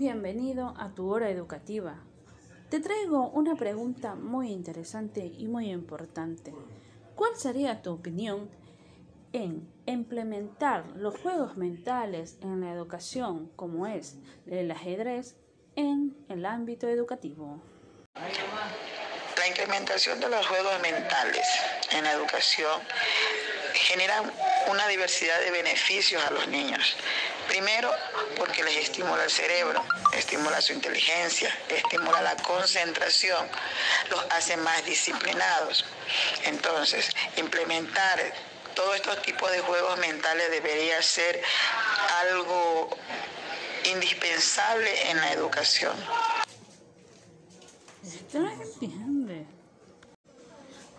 Bienvenido a tu hora educativa. Te traigo una pregunta muy interesante y muy importante. ¿Cuál sería tu opinión en implementar los juegos mentales en la educación como es el ajedrez en el ámbito educativo? La implementación de los juegos mentales en la educación genera una diversidad de beneficios a los niños. Primero, porque les estimula el cerebro, estimula su inteligencia, estimula la concentración, los hace más disciplinados. Entonces, implementar todos estos tipos de juegos mentales debería ser algo indispensable en la educación.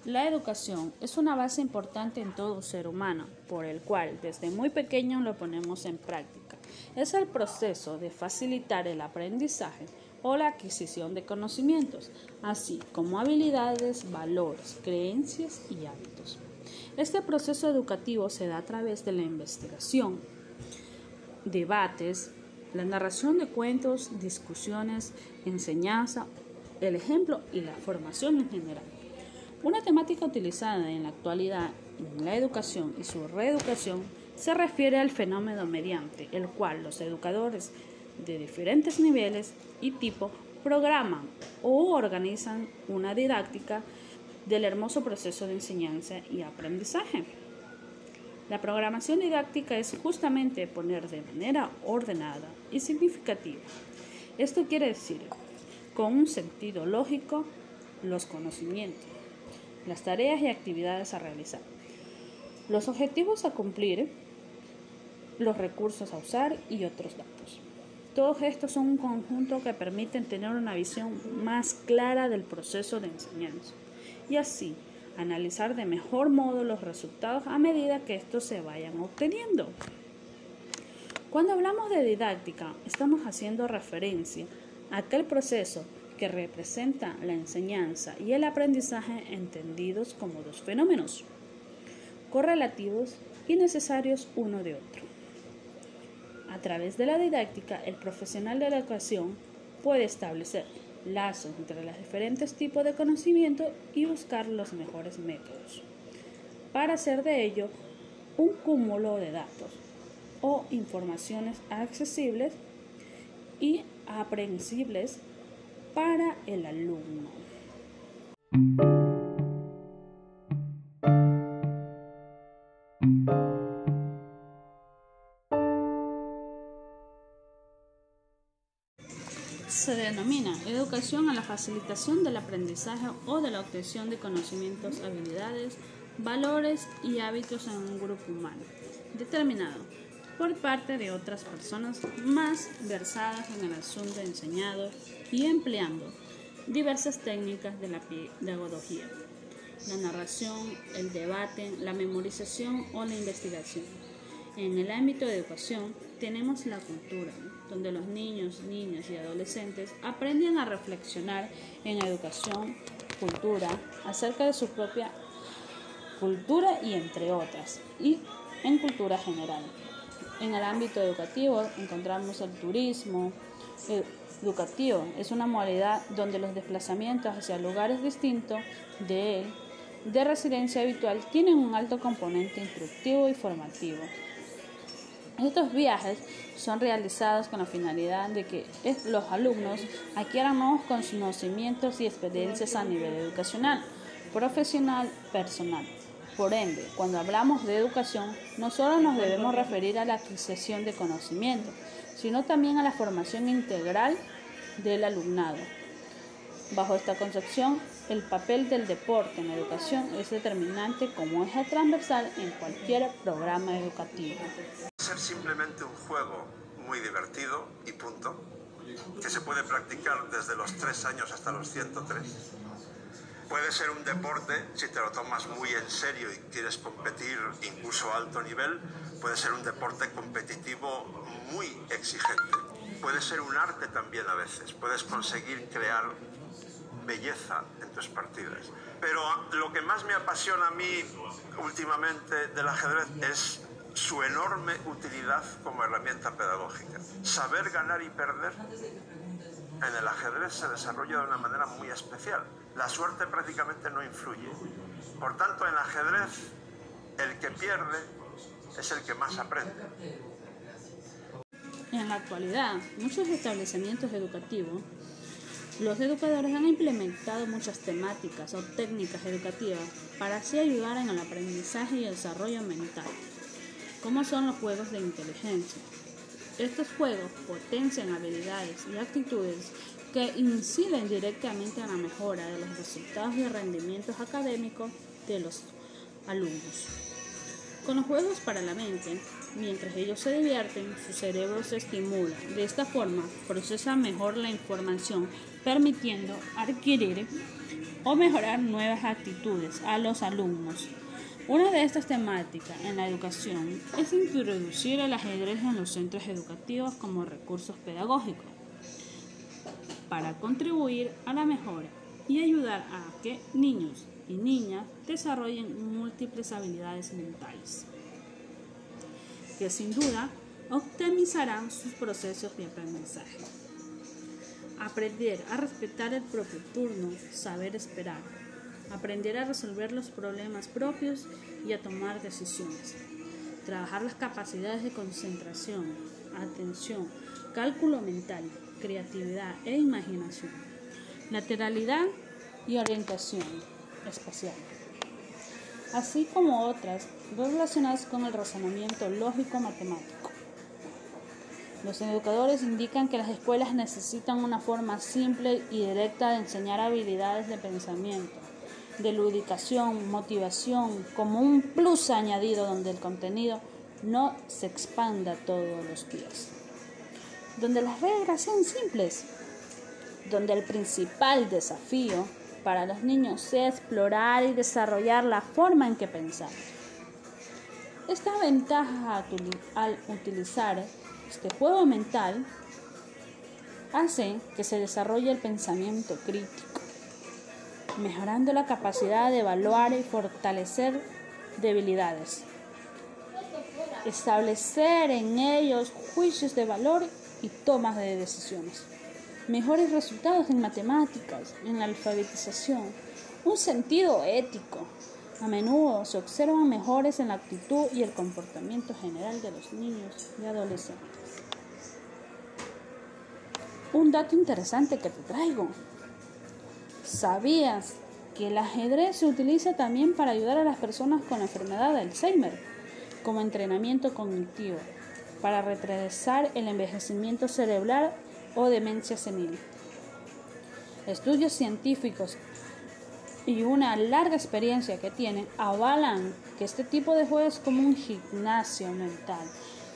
La educación es una base importante en todo ser humano, por el cual desde muy pequeño lo ponemos en práctica. Es el proceso de facilitar el aprendizaje o la adquisición de conocimientos, así como habilidades, valores, creencias y hábitos. Este proceso educativo se da a través de la investigación, debates, la narración de cuentos, discusiones, enseñanza, el ejemplo y la formación en general. Una temática utilizada en la actualidad en la educación y su reeducación se refiere al fenómeno mediante el cual los educadores de diferentes niveles y tipo programan o organizan una didáctica del hermoso proceso de enseñanza y aprendizaje. La programación didáctica es justamente poner de manera ordenada y significativa. Esto quiere decir, con un sentido lógico, los conocimientos, las tareas y actividades a realizar, los objetivos a cumplir, los recursos a usar y otros datos. Todos estos son un conjunto que permiten tener una visión más clara del proceso de enseñanza y así analizar de mejor modo los resultados a medida que estos se vayan obteniendo. Cuando hablamos de didáctica, estamos haciendo referencia a aquel proceso que representa la enseñanza y el aprendizaje entendidos como dos fenómenos, correlativos y necesarios uno de otro. A través de la didáctica, el profesional de la educación puede establecer lazos entre los diferentes tipos de conocimiento y buscar los mejores métodos para hacer de ello un cúmulo de datos o informaciones accesibles y aprehensibles para el alumno. Se denomina educación a la facilitación del aprendizaje o de la obtención de conocimientos, habilidades, valores y hábitos en un grupo humano determinado por parte de otras personas más versadas en el asunto enseñado y empleando diversas técnicas de la pedagogía, la narración, el debate, la memorización o la investigación. En el ámbito de educación tenemos la cultura, donde los niños, niñas y adolescentes aprenden a reflexionar en educación, cultura, acerca de su propia cultura y entre otras, y en cultura general. En el ámbito educativo encontramos el turismo, educativo. Es una modalidad donde los desplazamientos hacia lugares distintos de de residencia habitual tienen un alto componente instructivo y formativo. Estos viajes son realizados con la finalidad de que los alumnos adquieran nuevos conocimientos y experiencias a nivel educacional, profesional, personal. Por ende, cuando hablamos de educación, no solo nos debemos referir a la adquisición de conocimientos, sino también a la formación integral del alumnado. Bajo esta concepción, el papel del deporte en la educación es determinante como eje transversal en cualquier programa educativo. Ser simplemente un juego muy divertido y punto, que se puede practicar desde los 3 años hasta los 103. Puede ser un deporte si te lo tomas muy en serio y quieres competir incluso a alto nivel, puede ser un deporte competitivo muy exigente. Puede ser un arte también a veces, puedes conseguir crear belleza en tus partidas. Pero lo que más me apasiona a mí últimamente del ajedrez es su enorme utilidad como herramienta pedagógica. Saber ganar y perder en el ajedrez se desarrolla de una manera muy especial. La suerte prácticamente no influye. Por tanto, en ajedrez, el que pierde es el que más aprende. En la actualidad, muchos establecimientos educativos, los educadores han implementado muchas temáticas o técnicas educativas para así ayudar en el aprendizaje y el desarrollo mental, como son los juegos de inteligencia. Estos juegos potencian habilidades y actitudes que inciden directamente en la mejora de los resultados y rendimientos académicos de los alumnos. Con los juegos para la mente, mientras ellos se divierten, su cerebro se estimula. De esta forma, procesa mejor la información, permitiendo adquirir o mejorar nuevas actitudes a los alumnos. Una de estas temáticas en la educación es introducir el ajedrez en los centros educativos como recursos pedagógicos para contribuir a la mejora y ayudar a que niños y niñas desarrollen múltiples habilidades mentales, que sin duda optimizarán sus procesos de aprendizaje. Aprender a respetar el propio turno, saber esperar, aprender a resolver los problemas propios y a tomar decisiones, trabajar las capacidades de concentración, atención, cálculo mental, creatividad e imaginación, lateralidad y orientación espacial, así como otras relacionadas con el razonamiento lógico-matemático. Los educadores indican que las escuelas necesitan una forma simple y directa de enseñar habilidades de pensamiento, de ludicación, motivación, como un plus añadido donde el contenido no se expanda todos los días. Donde las reglas sean simples, donde el principal desafío para los niños sea explorar y desarrollar la forma en que pensamos. Esta ventaja al utilizar este juego mental hace que se desarrolle el pensamiento crítico, mejorando la capacidad de evaluar y fortalecer debilidades, establecer en ellos juicios de valor y tomas de decisiones mejores resultados en matemáticas, en la alfabetización, un sentido ético. A menudo se observan mejores en la actitud y el comportamiento general de los niños y adolescentes. Un dato interesante que te traigo. ¿Sabías que el ajedrez se utiliza también para ayudar a las personas con la enfermedad de Alzheimer como entrenamiento cognitivo, para retrasar el envejecimiento cerebral o demencia senil. Estudios científicos y una larga experiencia que tienen avalan que este tipo de juegos es como un gimnasio mental,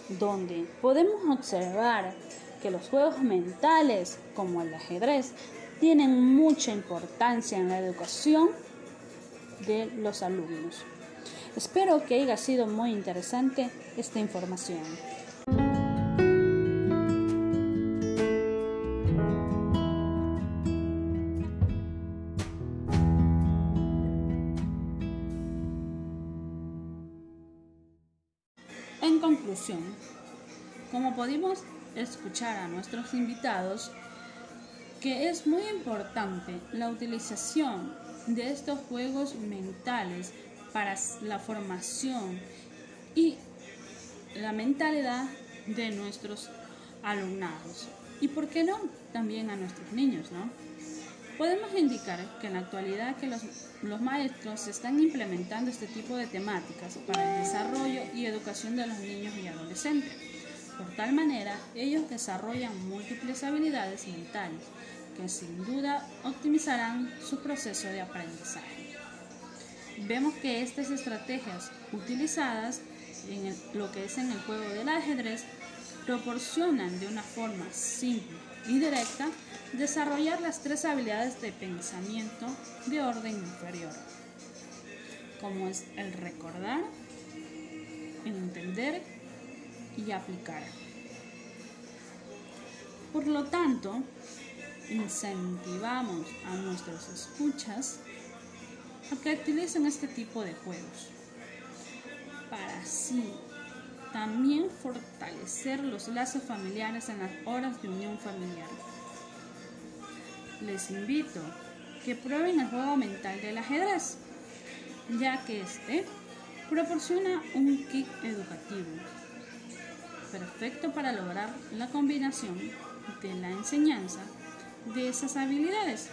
donde podemos observar que los juegos mentales, como el ajedrez, tienen mucha importancia en la educación de los alumnos. Espero que haya sido muy interesante esta información. En conclusión, como pudimos escuchar a nuestros invitados, que es muy importante la utilización de estos juegos mentales para la formación y la mentalidad de nuestros alumnados. Y por qué no, también a nuestros niños, ¿no? Podemos indicar que en la actualidad que los, los, maestros están implementando este tipo de temáticas para el desarrollo y educación de los niños y adolescentes. Por tal manera, ellos desarrollan múltiples habilidades mentales que sin duda optimizarán su proceso de aprendizaje. Vemos que estas estrategias utilizadas en lo que es en el juego del ajedrez proporcionan de una forma simple y directa desarrollar las tres habilidades de pensamiento de orden inferior, como es el recordar, el entender y aplicar. Por lo tanto, incentivamos a nuestros escuchas a que utilicen este tipo de juegos para así también fortalecer los lazos familiares en las horas de unión familiar. Les invito que prueben el juego mental del ajedrez, ya que este proporciona un kit educativo perfecto para lograr la combinación de la enseñanza de esas habilidades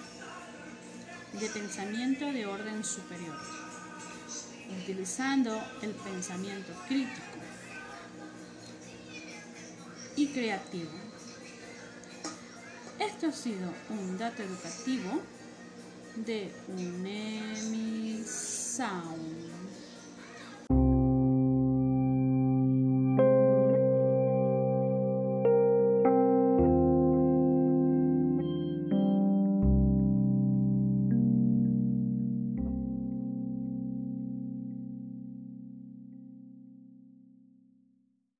de pensamiento de orden superior, utilizando el pensamiento crítico y creativo. Esto ha sido un dato educativo de UNEMI Sound.